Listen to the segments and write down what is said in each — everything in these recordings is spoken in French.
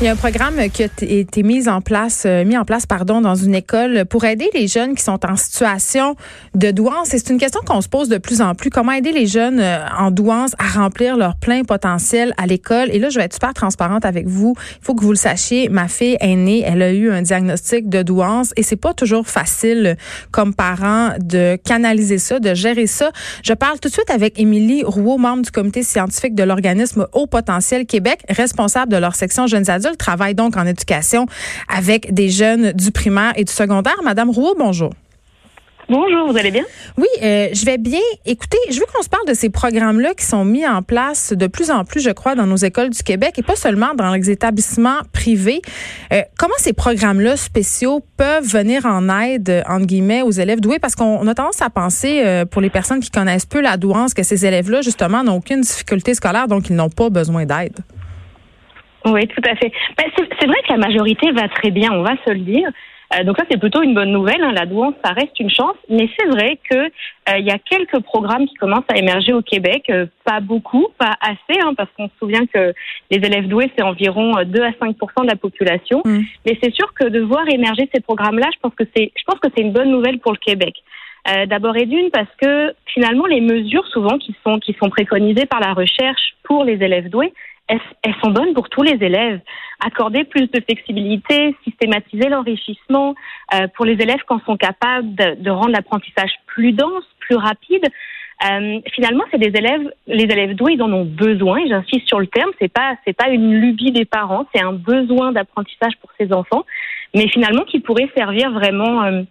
Il y a un programme qui a été mis en place, euh, mis en place, pardon, dans une école pour aider les jeunes qui sont en situation de douance. Et c'est une question qu'on se pose de plus en plus. Comment aider les jeunes euh, en douance à remplir leur plein potentiel à l'école? Et là, je vais être super transparente avec vous. Il faut que vous le sachiez. Ma fille aînée, elle a eu un diagnostic de douance et c'est pas toujours facile comme parent de canaliser ça, de gérer ça. Je parle tout de suite avec Émilie Rouault, membre du comité scientifique de l'organisme Haut Potentiel Québec, responsable de leur section jeunes adultes travaille donc en éducation avec des jeunes du primaire et du secondaire. Madame Rouault, bonjour. Bonjour, vous allez bien? Oui, euh, je vais bien. Écoutez, je veux qu'on se parle de ces programmes-là qui sont mis en place de plus en plus, je crois, dans nos écoles du Québec et pas seulement dans les établissements privés. Euh, comment ces programmes-là spéciaux peuvent venir en aide, entre guillemets, aux élèves doués? Parce qu'on a tendance à penser, euh, pour les personnes qui connaissent peu la douance, que ces élèves-là, justement, n'ont aucune difficulté scolaire, donc ils n'ont pas besoin d'aide. Oui, tout à fait. Ben, c'est vrai que la majorité va très bien, on va se le dire. Euh, donc ça, c'est plutôt une bonne nouvelle. Hein. La douance, ça reste une chance. Mais c'est vrai que euh, il y a quelques programmes qui commencent à émerger au Québec. Euh, pas beaucoup, pas assez, hein, parce qu'on se souvient que les élèves doués, c'est environ 2 à 5% de la population. Mmh. Mais c'est sûr que de voir émerger ces programmes-là, je pense que c'est, je pense que c'est une bonne nouvelle pour le Québec. D'abord et d'une parce que finalement les mesures souvent qui sont qui sont préconisées par la recherche pour les élèves doués, elles, sont bonnes pour tous les élèves? Accorder plus de flexibilité, systématiser l'enrichissement euh, pour les élèves quand sont capables de, de rendre l'apprentissage plus dense, plus rapide. Euh, finalement, c'est des élèves, les élèves doués, ils en ont besoin. J'insiste sur le terme. C'est pas, c'est pas une lubie des parents. C'est un besoin d'apprentissage pour ces enfants, mais finalement qui pourrait servir vraiment. Euh,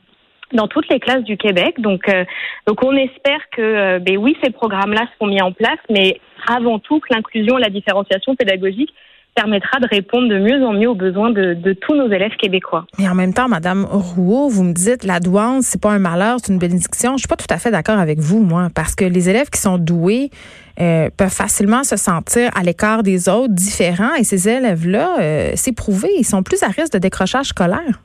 dans toutes les classes du Québec. Donc, euh, donc on espère que, euh, ben oui, ces programmes-là seront mis en place, mais avant tout que l'inclusion et la différenciation pédagogique permettra de répondre de mieux en mieux aux besoins de, de, tous nos élèves québécois. Mais en même temps, Madame Rouault, vous me dites la douance, c'est pas un malheur, c'est une bénédiction. Je suis pas tout à fait d'accord avec vous, moi, parce que les élèves qui sont doués euh, peuvent facilement se sentir à l'écart des autres, différents, et ces élèves-là, euh, c'est prouvé, ils sont plus à risque de décrochage scolaire.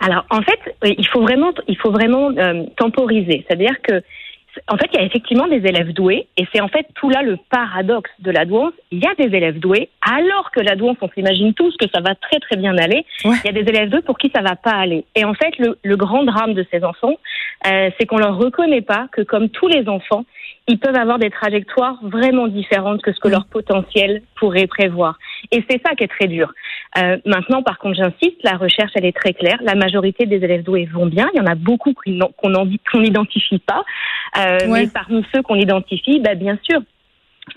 Alors, en fait, il faut vraiment, il faut vraiment euh, temporiser. C'est-à-dire que, en fait, il y a effectivement des élèves doués, et c'est en fait tout là le paradoxe de la douance. Il y a des élèves doués, alors que la douance, on s'imagine tous que ça va très très bien aller. Il y a des élèves doués pour qui ça va pas aller. Et en fait, le, le grand drame de ces enfants, euh, c'est qu'on leur reconnaît pas que, comme tous les enfants, ils peuvent avoir des trajectoires vraiment différentes que ce que leur potentiel pourrait prévoir. Et c'est ça qui est très dur. Euh, maintenant, par contre, j'insiste, la recherche, elle est très claire. La majorité des élèves doués vont bien. Il y en a beaucoup qu'on n'identifie pas. Euh, Mais parmi ceux qu'on identifie, bah, bien sûr,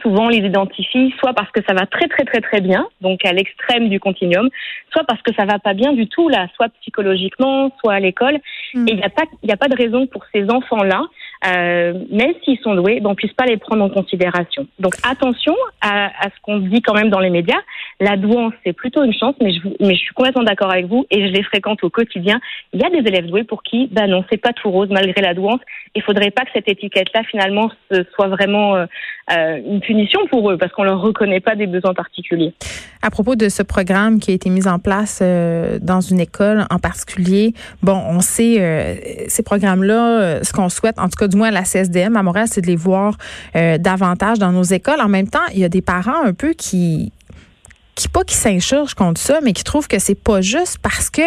souvent on les identifie soit parce que ça va très très très très bien, donc à l'extrême du continuum, soit parce que ça va pas bien du tout là, soit psychologiquement, soit à l'école. Mm. Et il n'y a pas il a pas de raison pour ces enfants là euh, même s'ils sont doués, ben, on puisse pas les prendre en considération. Donc attention à, à ce qu'on dit quand même dans les médias. La douance, c'est plutôt une chance, mais je, suis complètement d'accord avec vous et je les fréquente au quotidien. Il y a des élèves doués pour qui, ben non, c'est pas tout rose malgré la douance. Il faudrait pas que cette étiquette-là, finalement, ce soit vraiment euh, euh, une punition pour eux parce qu'on leur reconnaît pas des besoins particuliers. À propos de ce programme qui a été mis en place euh, dans une école en particulier, bon, on sait ces programmes-là, ce qu'on souhaite, en tout cas du moins à la CSDM à Montréal, c'est de les voir davantage dans nos écoles. En même temps, il y a des parents un peu qui qui pas qui s'insurgent contre ça, mais qui trouvent que c'est pas juste parce que,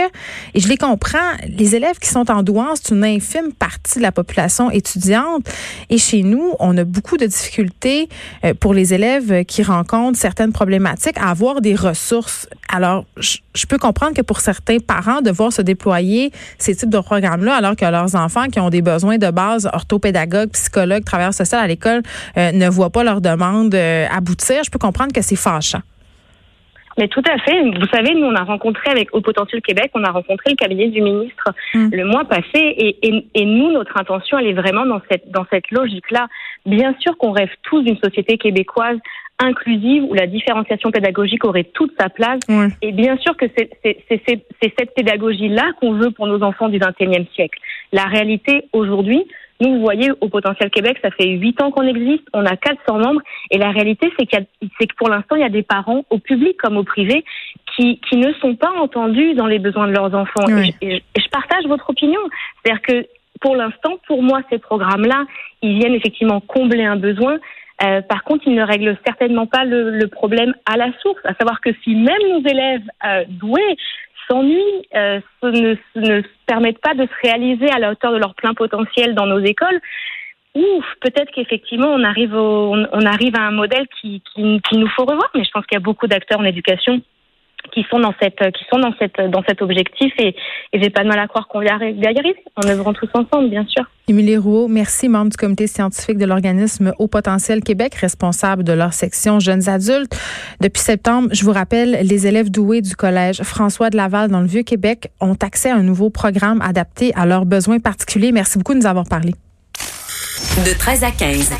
et je les comprends, les élèves qui sont en douance, c'est une infime partie de la population étudiante. Et chez nous, on a beaucoup de difficultés euh, pour les élèves qui rencontrent certaines problématiques à avoir des ressources. Alors, je, peux comprendre que pour certains parents, de voir se déployer ces types de programmes-là, alors que leurs enfants qui ont des besoins de base, orthopédagogues, psychologues, travailleurs sociaux à l'école, euh, ne voient pas leur demande euh, aboutir, je peux comprendre que c'est fâchant. Mais tout à fait. Vous savez, nous, on a rencontré avec Au Potentiel Québec, on a rencontré le cabinet du ministre mm. le mois passé. Et, et, et, nous, notre intention, elle est vraiment dans cette, dans cette logique-là. Bien sûr qu'on rêve tous d'une société québécoise inclusive où la différenciation pédagogique aurait toute sa place. Et bien sûr que c'est cette pédagogie-là qu'on veut pour nos enfants du XXIe siècle. La réalité aujourd'hui, nous, vous voyez, au Potentiel Québec, ça fait huit ans qu'on existe, on a 400 membres, et la réalité, c'est que pour l'instant, il y a des parents, au public comme au privé, qui, qui ne sont pas entendus dans les besoins de leurs enfants. Et, je partage votre opinion. C'est-à-dire que pour l'instant, pour moi, ces programmes-là, ils viennent effectivement combler un besoin. Euh, par contre, ils ne règlent certainement pas le, le, problème à la source, à savoir que si même nos élèves euh, doués s'ennuient, euh, ne, permettent pas de se réaliser à la hauteur de leur plein potentiel dans nos écoles, ouf, peut-être qu'effectivement on arrive au, on, arrive à un modèle qui, qui, qui nous faut revoir. Mais je pense qu'il y a beaucoup d'acteurs en éducation qui sont dans cette qui sont dans cette dans cet objectif et, et j'ai pas de mal à croire qu'on y arrive, en œuvrant tous ensemble bien sûr. Émilie Rouault, merci, membre du comité scientifique de l'organisme Haut Potentiel Québec, responsable de leur section jeunes adultes. Depuis septembre, je vous rappelle, les élèves doués du collège François de Laval dans le Vieux-Québec ont accès à un nouveau programme adapté à leurs besoins particuliers. Merci beaucoup de nous avoir parlé. De 13 à 15.